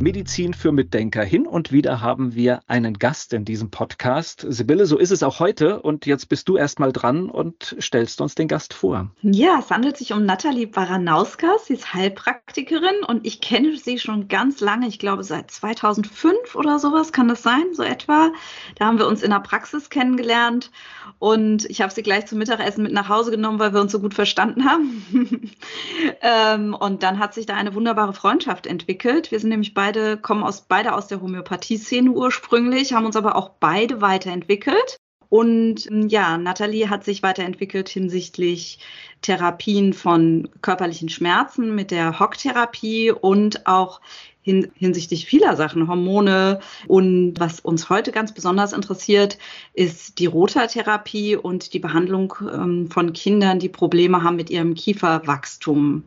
Medizin für Mitdenker. Hin und wieder haben wir einen Gast in diesem Podcast. Sibylle, so ist es auch heute. Und jetzt bist du erstmal dran und stellst uns den Gast vor. Ja, es handelt sich um Nathalie Baranauskas. Sie ist Heilpraktikerin und ich kenne sie schon ganz lange. Ich glaube, seit 2005 oder sowas kann das sein, so etwa. Da haben wir uns in der Praxis kennengelernt und ich habe sie gleich zum Mittagessen mit nach Hause genommen, weil wir uns so gut verstanden haben. ähm, und dann hat sich da eine wunderbare Freundschaft entwickelt. Wir sind nämlich beide beide kommen aus, beide aus der Homöopathie-Szene ursprünglich, haben uns aber auch beide weiterentwickelt. Und ähm, ja, Nathalie hat sich weiterentwickelt hinsichtlich Therapien von körperlichen Schmerzen mit der Hocktherapie und auch hin, hinsichtlich vieler Sachen, Hormone. Und was uns heute ganz besonders interessiert, ist die Rotatherapie und die Behandlung ähm, von Kindern, die Probleme haben mit ihrem Kieferwachstum.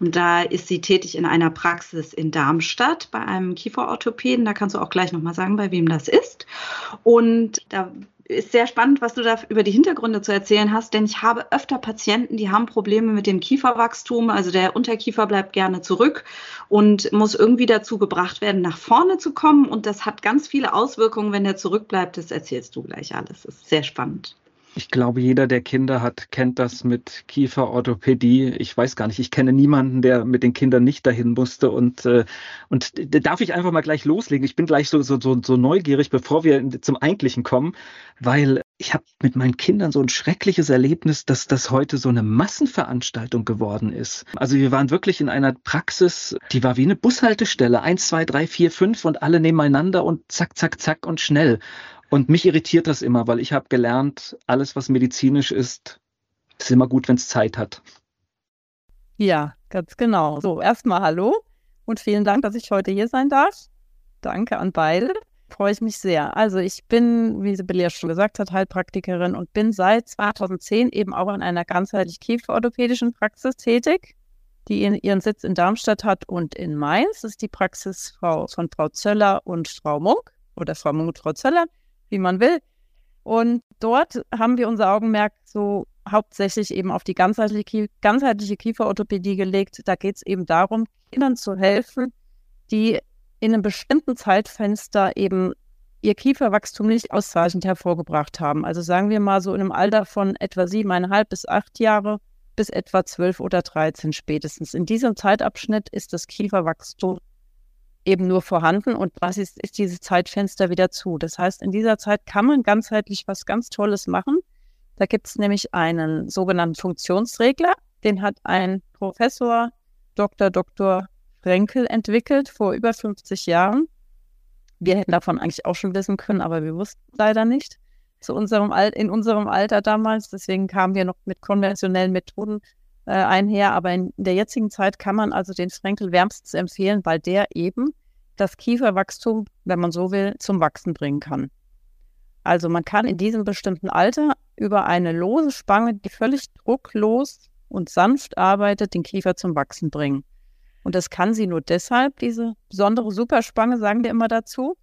Und da ist sie tätig in einer Praxis in Darmstadt bei einem Kieferorthopäden. Da kannst du auch gleich nochmal sagen, bei wem das ist. Und da ist sehr spannend, was du da über die Hintergründe zu erzählen hast, denn ich habe öfter Patienten, die haben Probleme mit dem Kieferwachstum. Also der Unterkiefer bleibt gerne zurück und muss irgendwie dazu gebracht werden, nach vorne zu kommen. Und das hat ganz viele Auswirkungen, wenn der zurückbleibt. Das erzählst du gleich alles. Das ist sehr spannend. Ich glaube, jeder, der Kinder hat, kennt das mit Kieferorthopädie. Ich weiß gar nicht, ich kenne niemanden, der mit den Kindern nicht dahin musste. Und, äh, und darf ich einfach mal gleich loslegen? Ich bin gleich so, so, so, so neugierig, bevor wir zum Eigentlichen kommen, weil ich habe mit meinen Kindern so ein schreckliches Erlebnis, dass das heute so eine Massenveranstaltung geworden ist. Also wir waren wirklich in einer Praxis, die war wie eine Bushaltestelle. Eins, zwei, drei, vier, fünf und alle nebeneinander und zack, zack, zack und schnell. Und mich irritiert das immer, weil ich habe gelernt, alles, was medizinisch ist, ist immer gut, wenn es Zeit hat. Ja, ganz genau. So, erstmal hallo und vielen Dank, dass ich heute hier sein darf. Danke an beide. Freue ich mich sehr. Also ich bin, wie Sibylle ja schon gesagt hat, Heilpraktikerin und bin seit 2010 eben auch in einer ganzheitlich kieferorthopädischen Praxis tätig, die ihren Sitz in Darmstadt hat und in Mainz. Das ist die Praxis von Frau Zöller und Frau Munk oder Frau Munk und Frau Zöller wie man will. Und dort haben wir unser Augenmerk so hauptsächlich eben auf die ganzheitliche, ganzheitliche Kieferorthopädie gelegt. Da geht es eben darum, Kindern zu helfen, die in einem bestimmten Zeitfenster eben ihr Kieferwachstum nicht ausreichend hervorgebracht haben. Also sagen wir mal so in einem Alter von etwa siebeneinhalb bis acht Jahre bis etwa zwölf oder dreizehn spätestens. In diesem Zeitabschnitt ist das Kieferwachstum eben nur vorhanden und was ist, ist dieses Zeitfenster wieder zu. Das heißt, in dieser Zeit kann man ganzheitlich was ganz Tolles machen. Da gibt es nämlich einen sogenannten Funktionsregler, den hat ein Professor Dr. Dr. Frenkel entwickelt vor über 50 Jahren. Wir hätten davon eigentlich auch schon wissen können, aber wir wussten leider nicht zu unserem Al in unserem Alter damals. Deswegen kamen wir noch mit konventionellen Methoden äh, einher. Aber in der jetzigen Zeit kann man also den Frenkel wärmstens empfehlen, weil der eben das Kieferwachstum, wenn man so will, zum Wachsen bringen kann. Also man kann in diesem bestimmten Alter über eine lose Spange, die völlig drucklos und sanft arbeitet, den Kiefer zum Wachsen bringen. Und das kann sie nur deshalb, diese besondere Superspange, sagen wir immer dazu,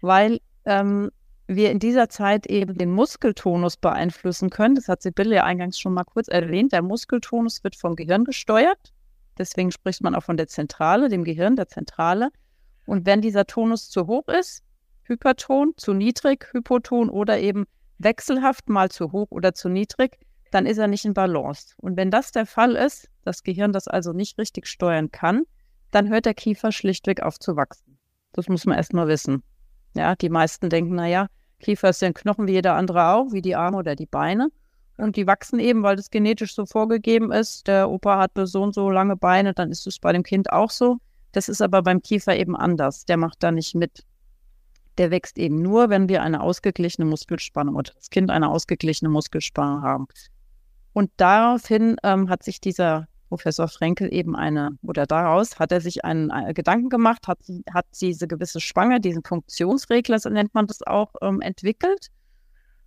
weil ähm, wir in dieser Zeit eben den Muskeltonus beeinflussen können. Das hat Sibylle ja eingangs schon mal kurz erwähnt. Der Muskeltonus wird vom Gehirn gesteuert. Deswegen spricht man auch von der Zentrale, dem Gehirn, der Zentrale. Und wenn dieser Tonus zu hoch ist, Hyperton, zu niedrig, Hypoton oder eben wechselhaft mal zu hoch oder zu niedrig, dann ist er nicht in Balance. Und wenn das der Fall ist, das Gehirn das also nicht richtig steuern kann, dann hört der Kiefer schlichtweg auf zu wachsen. Das muss man erst mal wissen. Ja, die meisten denken, naja, Kiefer ist ja ein Knochen wie jeder andere auch, wie die Arme oder die Beine. Und die wachsen eben, weil das genetisch so vorgegeben ist. Der Opa hatte so und so lange Beine, dann ist es bei dem Kind auch so. Das ist aber beim Kiefer eben anders. Der macht da nicht mit. Der wächst eben nur, wenn wir eine ausgeglichene Muskelspannung oder das Kind eine ausgeglichene Muskelspannung haben. Und daraufhin ähm, hat sich dieser Professor Frenkel eben eine, oder daraus hat er sich einen, einen Gedanken gemacht, hat, hat diese gewisse Spange, diesen Funktionsregler, so nennt man das auch, ähm, entwickelt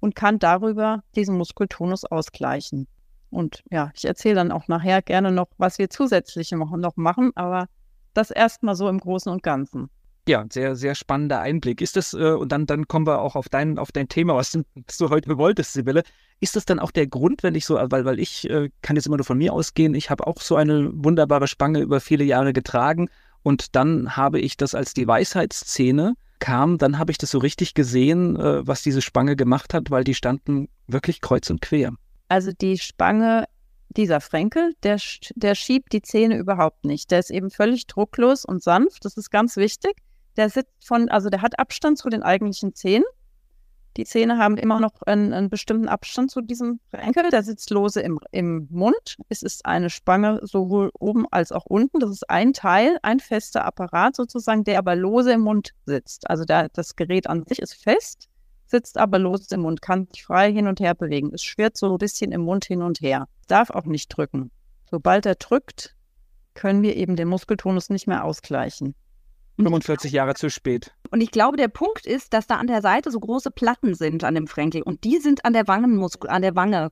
und kann darüber diesen Muskeltonus ausgleichen. Und ja, ich erzähle dann auch nachher gerne noch, was wir zusätzlich noch machen, aber das erstmal so im Großen und Ganzen. Ja, sehr, sehr spannender Einblick. Ist das, äh, und dann, dann kommen wir auch auf dein, auf dein Thema, was du, heute wolltest, Sibylle. Ist das dann auch der Grund, wenn ich so, weil, weil ich äh, kann jetzt immer nur von mir ausgehen, ich habe auch so eine wunderbare Spange über viele Jahre getragen und dann habe ich das als die Weisheitsszene kam, dann habe ich das so richtig gesehen, äh, was diese Spange gemacht hat, weil die standen wirklich kreuz und quer. Also die Spange dieser Fränkel, der, der schiebt die Zähne überhaupt nicht. Der ist eben völlig drucklos und sanft. Das ist ganz wichtig. Der sitzt von, also der hat Abstand zu den eigentlichen Zähnen. Die Zähne haben immer noch einen, einen bestimmten Abstand zu diesem Fränkel. Der sitzt lose im, im Mund. Es ist eine Spange sowohl oben als auch unten. Das ist ein Teil, ein fester Apparat sozusagen, der aber lose im Mund sitzt. Also der, das Gerät an sich ist fest, sitzt aber lose im Mund, kann sich frei hin und her bewegen. Es schwirrt so ein bisschen im Mund hin und her. Darf auch nicht drücken. Sobald er drückt, können wir eben den Muskeltonus nicht mehr ausgleichen. 45 Jahre zu spät. Und ich glaube, der Punkt ist, dass da an der Seite so große Platten sind an dem Fränkel und die sind an der Wangenmuskel, an der Wange,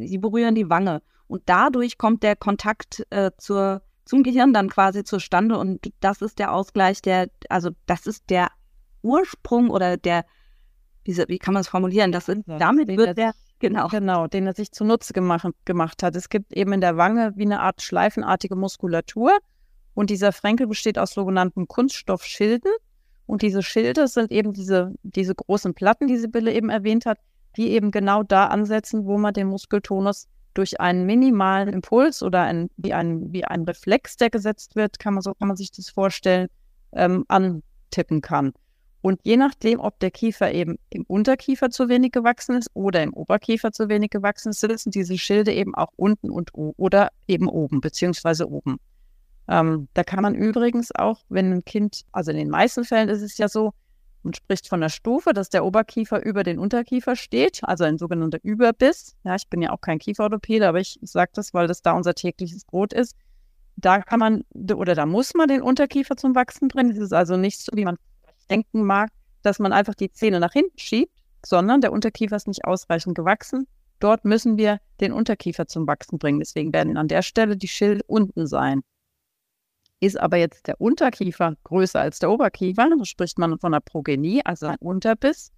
sie berühren die Wange und dadurch kommt der Kontakt äh, zur, zum Gehirn dann quasi zustande und das ist der Ausgleich, der, also das ist der Ursprung oder der, wie, wie kann man es formulieren, das, damit wird der Genau. Genau, den er sich zunutze gemacht, gemacht hat. Es gibt eben in der Wange wie eine Art schleifenartige Muskulatur und dieser Fränkel besteht aus sogenannten Kunststoffschilden. Und diese Schilde sind eben diese, diese großen Platten, die Sibylle eben erwähnt hat, die eben genau da ansetzen, wo man den Muskeltonus durch einen minimalen Impuls oder ein, wie, ein, wie ein Reflex, der gesetzt wird, kann man so kann man sich das vorstellen, ähm, antippen kann. Und je nachdem, ob der Kiefer eben im Unterkiefer zu wenig gewachsen ist oder im Oberkiefer zu wenig gewachsen ist, sitzen diese Schilde eben auch unten und oder eben oben, beziehungsweise oben. Ähm, da kann man übrigens auch, wenn ein Kind, also in den meisten Fällen ist es ja so, man spricht von der Stufe, dass der Oberkiefer über den Unterkiefer steht, also ein sogenannter Überbiss. Ja, ich bin ja auch kein Kieferorthopäde, aber ich sage das, weil das da unser tägliches Brot ist. Da kann man oder da muss man den Unterkiefer zum Wachsen bringen. Es ist also nicht so, wie man denken mag, dass man einfach die Zähne nach hinten schiebt, sondern der Unterkiefer ist nicht ausreichend gewachsen. Dort müssen wir den Unterkiefer zum Wachsen bringen. Deswegen werden an der Stelle die Schilde unten sein. Ist aber jetzt der Unterkiefer größer als der Oberkiefer, so spricht man von einer Progenie, also ein Unterbiss,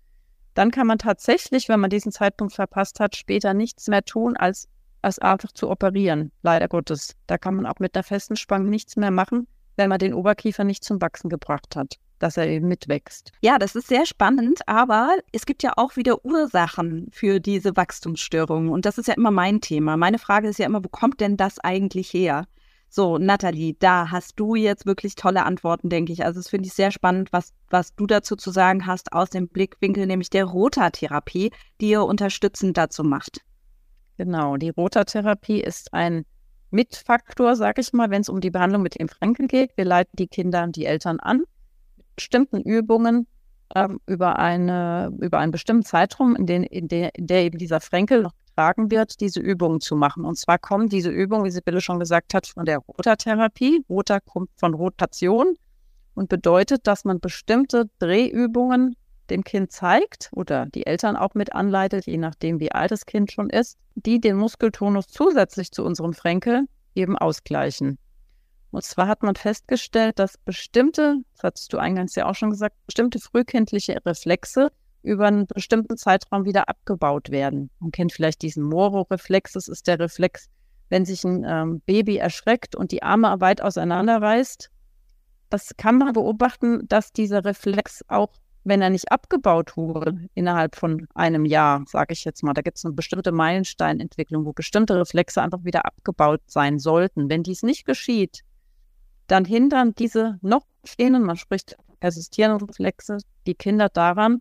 dann kann man tatsächlich, wenn man diesen Zeitpunkt verpasst hat, später nichts mehr tun, als, als einfach zu operieren. Leider Gottes. Da kann man auch mit einer festen Spange nichts mehr machen, wenn man den Oberkiefer nicht zum Wachsen gebracht hat dass er eben mitwächst. Ja, das ist sehr spannend, aber es gibt ja auch wieder Ursachen für diese Wachstumsstörungen und das ist ja immer mein Thema. Meine Frage ist ja immer, wo kommt denn das eigentlich her? So, Nathalie, da hast du jetzt wirklich tolle Antworten, denke ich. Also das finde ich sehr spannend, was, was du dazu zu sagen hast aus dem Blickwinkel, nämlich der Rotatherapie, die ihr unterstützend dazu macht. Genau, die Rotatherapie ist ein Mitfaktor, sage ich mal, wenn es um die Behandlung mit dem Franken geht. Wir leiten die Kinder und die Eltern an bestimmten Übungen ähm, über, eine, über einen bestimmten Zeitraum, in, den, in, der, in der eben dieser Fränkel noch getragen wird, diese Übungen zu machen. Und zwar kommen diese Übungen, wie Sibylle schon gesagt hat, von der Rotatherapie. Rota kommt von Rotation und bedeutet, dass man bestimmte Drehübungen dem Kind zeigt oder die Eltern auch mit anleitet, je nachdem, wie alt das Kind schon ist, die den Muskeltonus zusätzlich zu unserem Fränkel eben ausgleichen. Und zwar hat man festgestellt, dass bestimmte, das hattest du eingangs ja auch schon gesagt, bestimmte frühkindliche Reflexe über einen bestimmten Zeitraum wieder abgebaut werden. Man kennt vielleicht diesen Moro-Reflex. Das ist der Reflex, wenn sich ein ähm, Baby erschreckt und die Arme weit auseinanderreißt. Das kann man beobachten, dass dieser Reflex auch, wenn er nicht abgebaut wurde, innerhalb von einem Jahr, sage ich jetzt mal, da gibt es eine bestimmte Meilensteinentwicklung, wo bestimmte Reflexe einfach wieder abgebaut sein sollten. Wenn dies nicht geschieht, dann hindern diese noch stehenden, man spricht persistierenden Reflexe, die Kinder daran,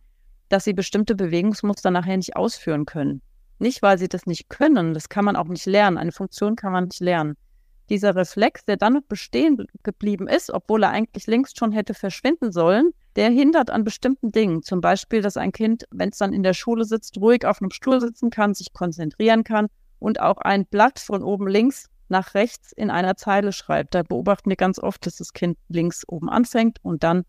dass sie bestimmte Bewegungsmuster nachher nicht ausführen können. Nicht, weil sie das nicht können, das kann man auch nicht lernen. Eine Funktion kann man nicht lernen. Dieser Reflex, der dann bestehen geblieben ist, obwohl er eigentlich längst schon hätte verschwinden sollen, der hindert an bestimmten Dingen. Zum Beispiel, dass ein Kind, wenn es dann in der Schule sitzt, ruhig auf einem Stuhl sitzen kann, sich konzentrieren kann und auch ein Blatt von oben links nach rechts in einer Zeile schreibt. Da beobachten wir ganz oft, dass das Kind links oben anfängt und dann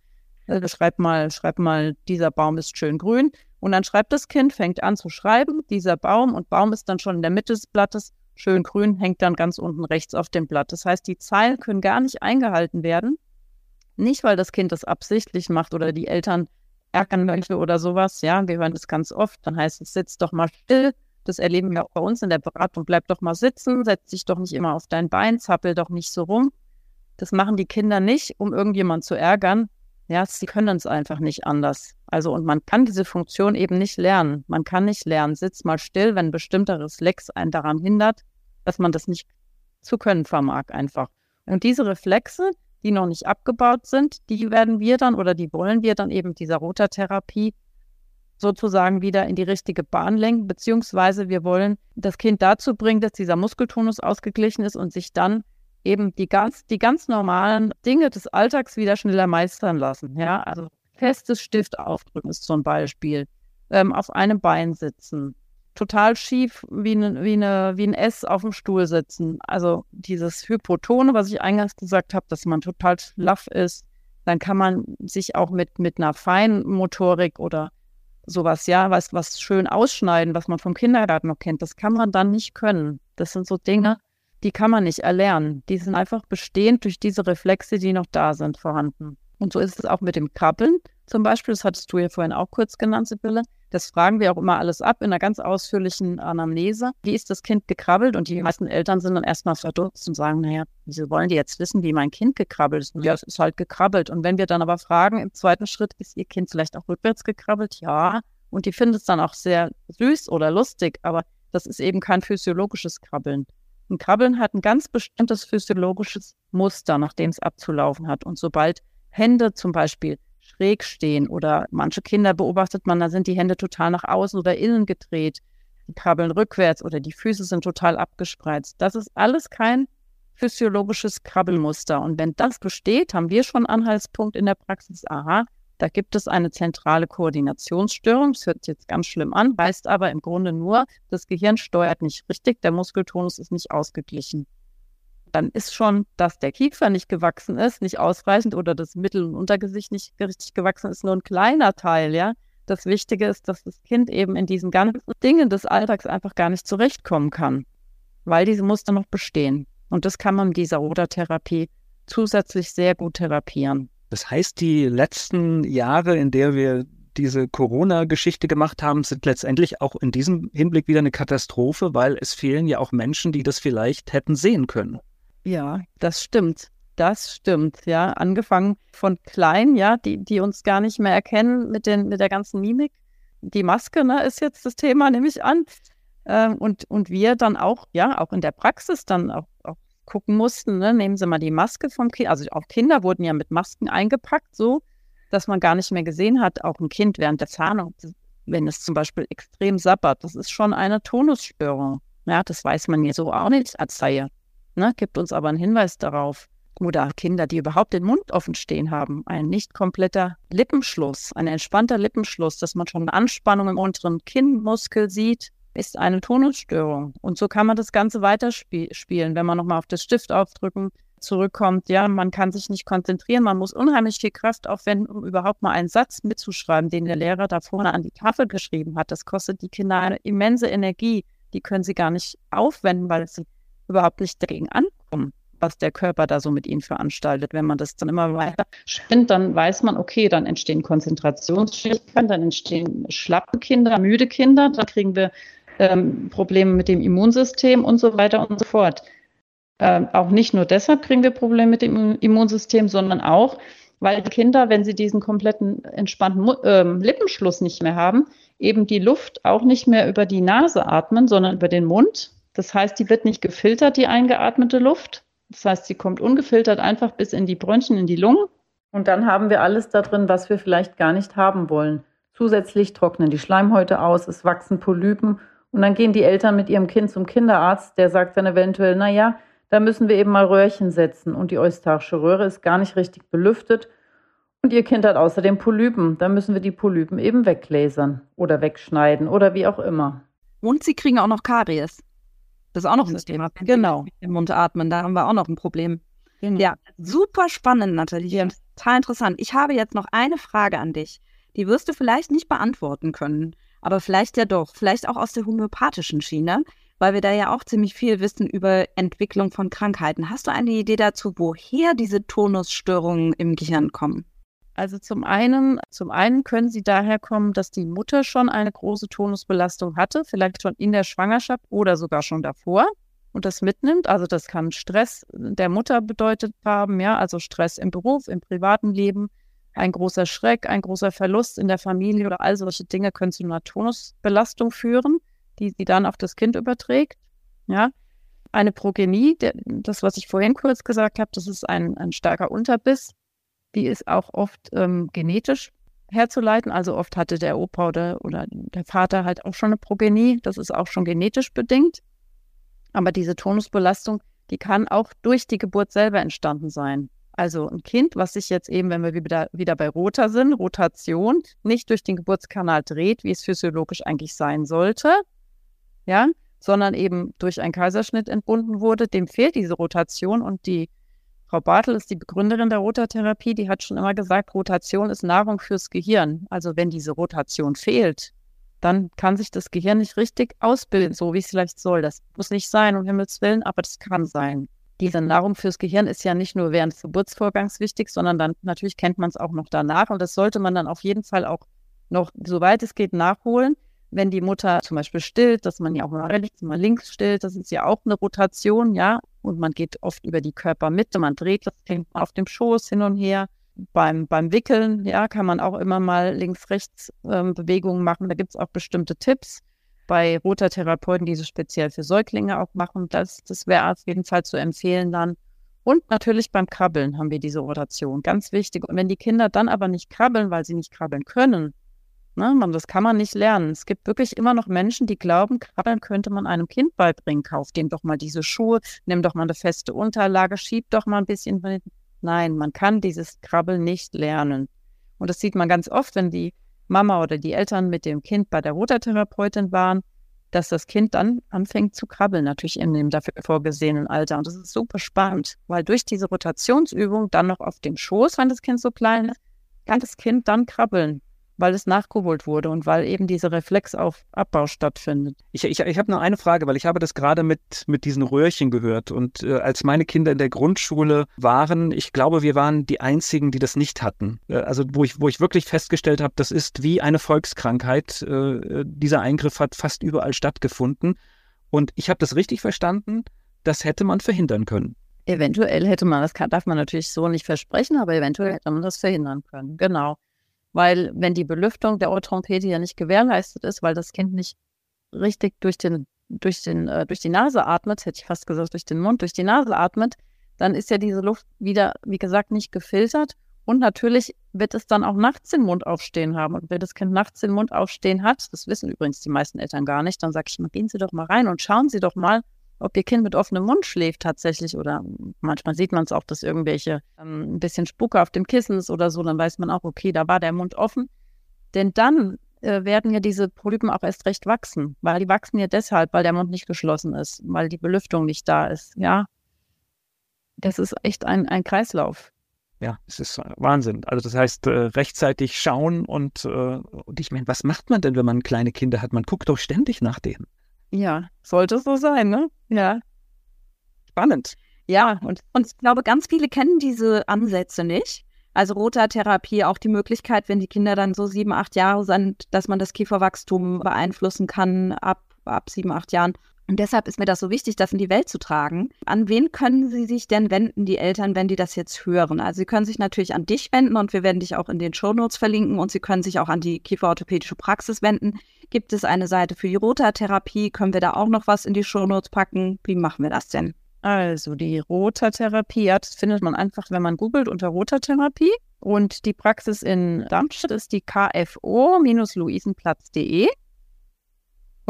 äh, schreib mal, schreib mal, dieser Baum ist schön grün. Und dann schreibt das Kind, fängt an zu schreiben, dieser Baum und Baum ist dann schon in der Mitte des Blattes, schön grün, hängt dann ganz unten rechts auf dem Blatt. Das heißt, die Zeilen können gar nicht eingehalten werden, Nicht, weil das Kind das absichtlich macht oder die Eltern ärgern möchte oder sowas. Ja, wir hören das ganz oft. Dann heißt es, sitz doch mal still. Das erleben wir auch bei uns in der Beratung. Bleib doch mal sitzen, setz dich doch nicht immer auf dein Bein, zappel doch nicht so rum. Das machen die Kinder nicht, um irgendjemand zu ärgern. Ja, sie können es einfach nicht anders. Also, und man kann diese Funktion eben nicht lernen. Man kann nicht lernen, sitz mal still, wenn ein bestimmter Reflex einen daran hindert, dass man das nicht zu können vermag einfach. Und diese Reflexe, die noch nicht abgebaut sind, die werden wir dann oder die wollen wir dann eben dieser Rotatherapie sozusagen wieder in die richtige Bahn lenken, beziehungsweise wir wollen das Kind dazu bringen, dass dieser Muskeltonus ausgeglichen ist und sich dann eben die ganz, die ganz normalen Dinge des Alltags wieder schneller meistern lassen. Ja, also festes Stift aufdrücken ist zum Beispiel, ähm, auf einem Bein sitzen, total schief wie, ne, wie, eine, wie ein S auf dem Stuhl sitzen. Also dieses Hypotone, was ich eingangs gesagt habe, dass man total schlaff ist, dann kann man sich auch mit, mit einer Feinmotorik oder sowas, ja, was, was schön ausschneiden, was man vom Kindergarten noch kennt, das kann man dann nicht können. Das sind so Dinge, die kann man nicht erlernen. Die sind einfach bestehend durch diese Reflexe, die noch da sind, vorhanden. Und so ist es auch mit dem Krabbeln zum Beispiel. Das hattest du ja vorhin auch kurz genannt, Sibylle. Das fragen wir auch immer alles ab in einer ganz ausführlichen Anamnese. Wie ist das Kind gekrabbelt? Und die meisten Eltern sind dann erstmal verdutzt und sagen, naja, wieso wollen die jetzt wissen, wie mein Kind gekrabbelt ist? Ja, es ist halt gekrabbelt. Und wenn wir dann aber fragen, im zweiten Schritt, ist ihr Kind vielleicht auch rückwärts gekrabbelt? Ja. Und die finden es dann auch sehr süß oder lustig, aber das ist eben kein physiologisches Krabbeln. Ein Krabbeln hat ein ganz bestimmtes physiologisches Muster, nach dem es abzulaufen hat. Und sobald Hände zum Beispiel schräg stehen oder manche Kinder beobachtet man, da sind die Hände total nach außen oder innen gedreht, die krabbeln rückwärts oder die Füße sind total abgespreizt. Das ist alles kein physiologisches Krabbelmuster. Und wenn das besteht, haben wir schon Anhaltspunkt in der Praxis, aha, da gibt es eine zentrale Koordinationsstörung. Das hört sich jetzt ganz schlimm an, heißt aber im Grunde nur, das Gehirn steuert nicht richtig, der Muskeltonus ist nicht ausgeglichen dann ist schon, dass der Kiefer nicht gewachsen ist, nicht ausreichend oder das Mittel- und Untergesicht nicht richtig gewachsen ist, nur ein kleiner Teil, ja. Das Wichtige ist, dass das Kind eben in diesen ganzen Dingen des Alltags einfach gar nicht zurechtkommen kann, weil diese Muster noch bestehen. Und das kann man mit dieser Rodertherapie zusätzlich sehr gut therapieren. Das heißt, die letzten Jahre, in der wir diese Corona-Geschichte gemacht haben, sind letztendlich auch in diesem Hinblick wieder eine Katastrophe, weil es fehlen ja auch Menschen, die das vielleicht hätten sehen können. Ja, das stimmt. Das stimmt, ja. Angefangen von klein, ja, die, die uns gar nicht mehr erkennen mit, den, mit der ganzen Mimik. Die Maske, ne, ist jetzt das Thema, nehme ich an. Ähm, und, und wir dann auch, ja, auch in der Praxis dann auch, auch gucken mussten, ne, nehmen Sie mal die Maske vom Kind. Also auch Kinder wurden ja mit Masken eingepackt, so, dass man gar nicht mehr gesehen hat, auch ein Kind während der Zahnung, wenn es zum Beispiel extrem sappert, das ist schon eine Tonusstörung. Ja, das weiß man ja so auch nicht als Laie ne, gibt uns aber einen Hinweis darauf. Oder Kinder, die überhaupt den Mund offen stehen haben, ein nicht kompletter Lippenschluss, ein entspannter Lippenschluss, dass man schon eine Anspannung im unteren Kinnmuskel sieht, ist eine Tonusstörung. Und so kann man das Ganze weiterspielen, wenn man nochmal auf das Stift aufdrücken zurückkommt. Ja, man kann sich nicht konzentrieren, man muss unheimlich viel Kraft aufwenden, um überhaupt mal einen Satz mitzuschreiben, den der Lehrer da vorne an die Tafel geschrieben hat. Das kostet die Kinder eine immense Energie. Die können sie gar nicht aufwenden, weil sie überhaupt nicht dagegen ankommen, was der Körper da so mit ihnen veranstaltet. Wenn man das dann immer weiter spinnt, dann weiß man, okay, dann entstehen Konzentrationsschwierigkeiten, dann entstehen schlappe Kinder, müde Kinder, dann kriegen wir ähm, Probleme mit dem Immunsystem und so weiter und so fort. Ähm, auch nicht nur deshalb kriegen wir Probleme mit dem Immunsystem, sondern auch, weil die Kinder, wenn sie diesen kompletten entspannten äh, Lippenschluss nicht mehr haben, eben die Luft auch nicht mehr über die Nase atmen, sondern über den Mund. Das heißt, die wird nicht gefiltert, die eingeatmete Luft. Das heißt, sie kommt ungefiltert einfach bis in die Bronchien, in die Lungen. Und dann haben wir alles da drin, was wir vielleicht gar nicht haben wollen. Zusätzlich trocknen die Schleimhäute aus, es wachsen Polypen und dann gehen die Eltern mit ihrem Kind zum Kinderarzt, der sagt dann eventuell, na ja, da müssen wir eben mal Röhrchen setzen und die eustarische Röhre ist gar nicht richtig belüftet und ihr Kind hat außerdem Polypen, da müssen wir die Polypen eben weglasern oder wegschneiden oder wie auch immer. Und sie kriegen auch noch Karies. Das ist auch noch ein Thema. Genau. Im Mund atmen, da haben wir auch noch ein Problem. Genau. Ja, super spannend, Nathalie. Ja. Total interessant. Ich habe jetzt noch eine Frage an dich. Die wirst du vielleicht nicht beantworten können, aber vielleicht ja doch. Vielleicht auch aus der homöopathischen Schiene. weil wir da ja auch ziemlich viel wissen über Entwicklung von Krankheiten. Hast du eine Idee dazu, woher diese Tonusstörungen im Gehirn kommen? Also zum einen, zum einen können sie daher kommen, dass die Mutter schon eine große Tonusbelastung hatte, vielleicht schon in der Schwangerschaft oder sogar schon davor und das mitnimmt. Also das kann Stress der Mutter bedeutet haben, ja, also Stress im Beruf, im privaten Leben, ein großer Schreck, ein großer Verlust in der Familie oder all solche Dinge können zu einer Tonusbelastung führen, die sie dann auf das Kind überträgt. Ja, eine Progenie, der, das, was ich vorhin kurz gesagt habe, das ist ein, ein starker Unterbiss die ist auch oft ähm, genetisch herzuleiten. Also oft hatte der Opa oder, oder der Vater halt auch schon eine Progenie. Das ist auch schon genetisch bedingt. Aber diese Tonusbelastung, die kann auch durch die Geburt selber entstanden sein. Also ein Kind, was sich jetzt eben, wenn wir wieder, wieder bei Rota sind, Rotation, nicht durch den Geburtskanal dreht, wie es physiologisch eigentlich sein sollte, ja, sondern eben durch einen Kaiserschnitt entbunden wurde, dem fehlt diese Rotation und die Frau Bartel ist die Begründerin der Rotatherapie. Die hat schon immer gesagt, Rotation ist Nahrung fürs Gehirn. Also wenn diese Rotation fehlt, dann kann sich das Gehirn nicht richtig ausbilden, so wie es vielleicht soll. Das muss nicht sein, um Himmels Willen, aber das kann sein. Diese Nahrung fürs Gehirn ist ja nicht nur während des Geburtsvorgangs wichtig, sondern dann natürlich kennt man es auch noch danach. Und das sollte man dann auf jeden Fall auch noch, soweit es geht, nachholen wenn die Mutter zum Beispiel stillt, dass man ja auch mal rechts, mal links stillt, das ist ja auch eine Rotation, ja. Und man geht oft über die Körpermitte, man dreht das Kind auf dem Schoß hin und her. Beim, beim Wickeln, ja, kann man auch immer mal links-rechts ähm, Bewegungen machen. Da gibt es auch bestimmte Tipps bei Rotatherapeuten, die so speziell für Säuglinge auch machen. Das, das wäre auf jeden Fall zu empfehlen dann. Und natürlich beim Krabbeln haben wir diese Rotation. Ganz wichtig. Und wenn die Kinder dann aber nicht krabbeln, weil sie nicht krabbeln können, Ne, man, das kann man nicht lernen. Es gibt wirklich immer noch Menschen, die glauben, Krabbeln könnte man einem Kind beibringen. Kauf dem doch mal diese Schuhe, nimm doch mal eine feste Unterlage, schieb doch mal ein bisschen. Nein, man kann dieses Krabbeln nicht lernen. Und das sieht man ganz oft, wenn die Mama oder die Eltern mit dem Kind bei der Rotatherapeutin waren, dass das Kind dann anfängt zu krabbeln, natürlich in dem dafür vorgesehenen Alter. Und das ist super spannend, weil durch diese Rotationsübung dann noch auf dem Schoß, wenn das Kind so klein ist, kann das Kind dann krabbeln weil es nachgeholt wurde und weil eben dieser Reflexabbau stattfindet. Ich, ich, ich habe noch eine Frage, weil ich habe das gerade mit, mit diesen Röhrchen gehört. Und äh, als meine Kinder in der Grundschule waren, ich glaube, wir waren die Einzigen, die das nicht hatten. Äh, also wo ich, wo ich wirklich festgestellt habe, das ist wie eine Volkskrankheit. Äh, dieser Eingriff hat fast überall stattgefunden. Und ich habe das richtig verstanden, das hätte man verhindern können. Eventuell hätte man, das kann, darf man natürlich so nicht versprechen, aber eventuell hätte man das verhindern können. Genau weil wenn die Belüftung der Ohrtrompete ja nicht gewährleistet ist, weil das Kind nicht richtig durch den durch den äh, durch die Nase atmet, hätte ich fast gesagt durch den Mund, durch die Nase atmet, dann ist ja diese Luft wieder, wie gesagt, nicht gefiltert und natürlich wird es dann auch nachts den Mund aufstehen haben. Und wenn das Kind nachts den Mund aufstehen hat, das wissen übrigens die meisten Eltern gar nicht, dann sage ich mal, gehen Sie doch mal rein und schauen Sie doch mal, ob ihr Kind mit offenem Mund schläft tatsächlich oder manchmal sieht man es auch, dass irgendwelche ähm, ein bisschen Spucke auf dem Kissen ist oder so, dann weiß man auch, okay, da war der Mund offen. Denn dann äh, werden ja diese Polypen auch erst recht wachsen, weil die wachsen ja deshalb, weil der Mund nicht geschlossen ist, weil die Belüftung nicht da ist. Ja, das ist echt ein, ein Kreislauf. Ja, es ist Wahnsinn. Also das heißt, äh, rechtzeitig schauen und, äh, und ich meine, was macht man denn, wenn man kleine Kinder hat? Man guckt doch ständig nach denen. Ja, sollte so sein, ne? Ja. Spannend. Ja, und, und ich glaube, ganz viele kennen diese Ansätze nicht. Also Rotatherapie, auch die Möglichkeit, wenn die Kinder dann so sieben, acht Jahre sind, dass man das Kieferwachstum beeinflussen kann ab, ab sieben, acht Jahren. Und deshalb ist mir das so wichtig, das in die Welt zu tragen. An wen können Sie sich denn wenden, die Eltern, wenn die das jetzt hören? Also Sie können sich natürlich an dich wenden und wir werden dich auch in den Shownotes verlinken und Sie können sich auch an die Kieferorthopädische Praxis wenden. Gibt es eine Seite für die Rotatherapie? Können wir da auch noch was in die Shownotes packen? Wie machen wir das denn? Also die Rotatherapie, ja, das findet man einfach, wenn man googelt unter Rotatherapie. Und die Praxis in Darmstadt ist die kfo-luisenplatz.de.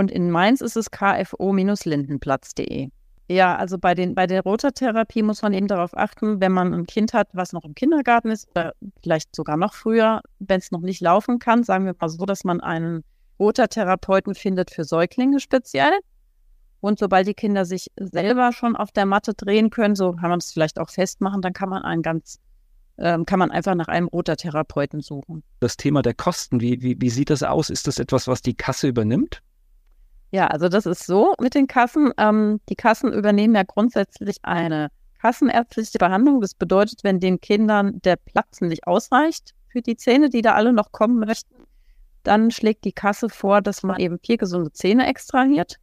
Und in Mainz ist es kfo-lindenplatz.de. Ja, also bei, den, bei der Rotatherapie muss man eben darauf achten, wenn man ein Kind hat, was noch im Kindergarten ist oder vielleicht sogar noch früher, wenn es noch nicht laufen kann, sagen wir mal so, dass man einen Rotatherapeuten findet für Säuglinge speziell. Und sobald die Kinder sich selber schon auf der Matte drehen können, so kann man es vielleicht auch festmachen, dann kann man einen ganz, ähm, kann man einfach nach einem Rotatherapeuten suchen. Das Thema der Kosten, wie, wie, wie sieht das aus? Ist das etwas, was die Kasse übernimmt? Ja, also das ist so mit den Kassen. Ähm, die Kassen übernehmen ja grundsätzlich eine kassenärztliche Behandlung. Das bedeutet, wenn den Kindern der Platz nicht ausreicht für die Zähne, die da alle noch kommen möchten, dann schlägt die Kasse vor, dass man eben vier gesunde Zähne extrahiert,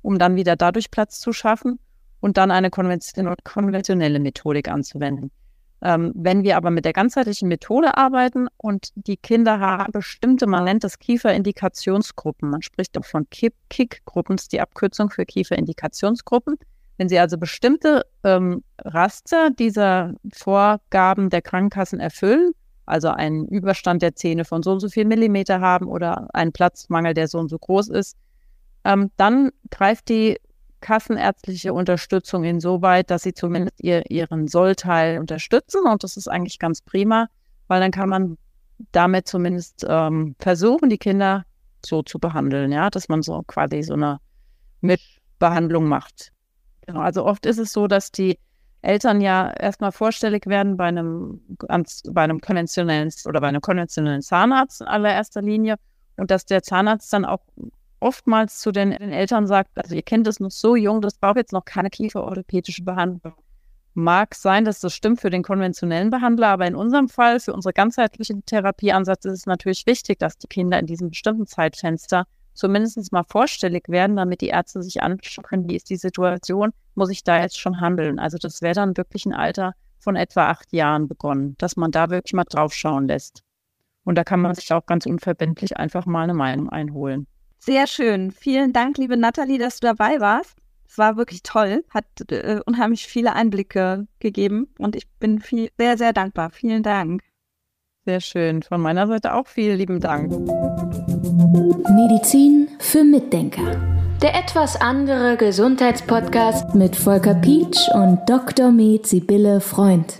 um dann wieder dadurch Platz zu schaffen und dann eine konventionelle Methodik anzuwenden. Ähm, wenn wir aber mit der ganzheitlichen Methode arbeiten und die Kinder haben bestimmte, man nennt das Kieferindikationsgruppen, man spricht auch von KIK-Gruppen, ist die Abkürzung für Kieferindikationsgruppen. Wenn sie also bestimmte ähm, Raster dieser Vorgaben der Krankenkassen erfüllen, also einen Überstand der Zähne von so und so viel Millimeter haben oder einen Platzmangel, der so und so groß ist, ähm, dann greift die kassenärztliche Unterstützung insoweit, dass sie zumindest ihr, ihren Sollteil unterstützen. Und das ist eigentlich ganz prima, weil dann kann man damit zumindest ähm, versuchen, die Kinder so zu behandeln, ja, dass man so quasi so eine Mitbehandlung macht. Genau, also oft ist es so, dass die Eltern ja erstmal vorstellig werden bei einem, bei einem konventionellen oder bei einem konventionellen Zahnarzt in allererster Linie und dass der Zahnarzt dann auch oftmals zu den, den Eltern sagt, also ihr Kind ist noch so jung, das braucht jetzt noch keine kieferorthopädische Behandlung. Mag sein, dass das stimmt für den konventionellen Behandler, aber in unserem Fall, für unsere ganzheitlichen Therapieansatz, ist es natürlich wichtig, dass die Kinder in diesem bestimmten Zeitfenster zumindest mal vorstellig werden, damit die Ärzte sich anschauen können, wie ist die Situation, muss ich da jetzt schon handeln. Also das wäre dann wirklich ein Alter von etwa acht Jahren begonnen, dass man da wirklich mal drauf schauen lässt. Und da kann man sich auch ganz unverbindlich einfach mal eine Meinung einholen. Sehr schön. Vielen Dank, liebe Nathalie, dass du dabei warst. Es war wirklich toll, hat äh, unheimlich viele Einblicke gegeben und ich bin viel, sehr, sehr dankbar. Vielen Dank. Sehr schön. Von meiner Seite auch vielen lieben Dank. Medizin für Mitdenker. Der etwas andere Gesundheitspodcast mit Volker Pietsch und Dr. Med Sibylle Freund.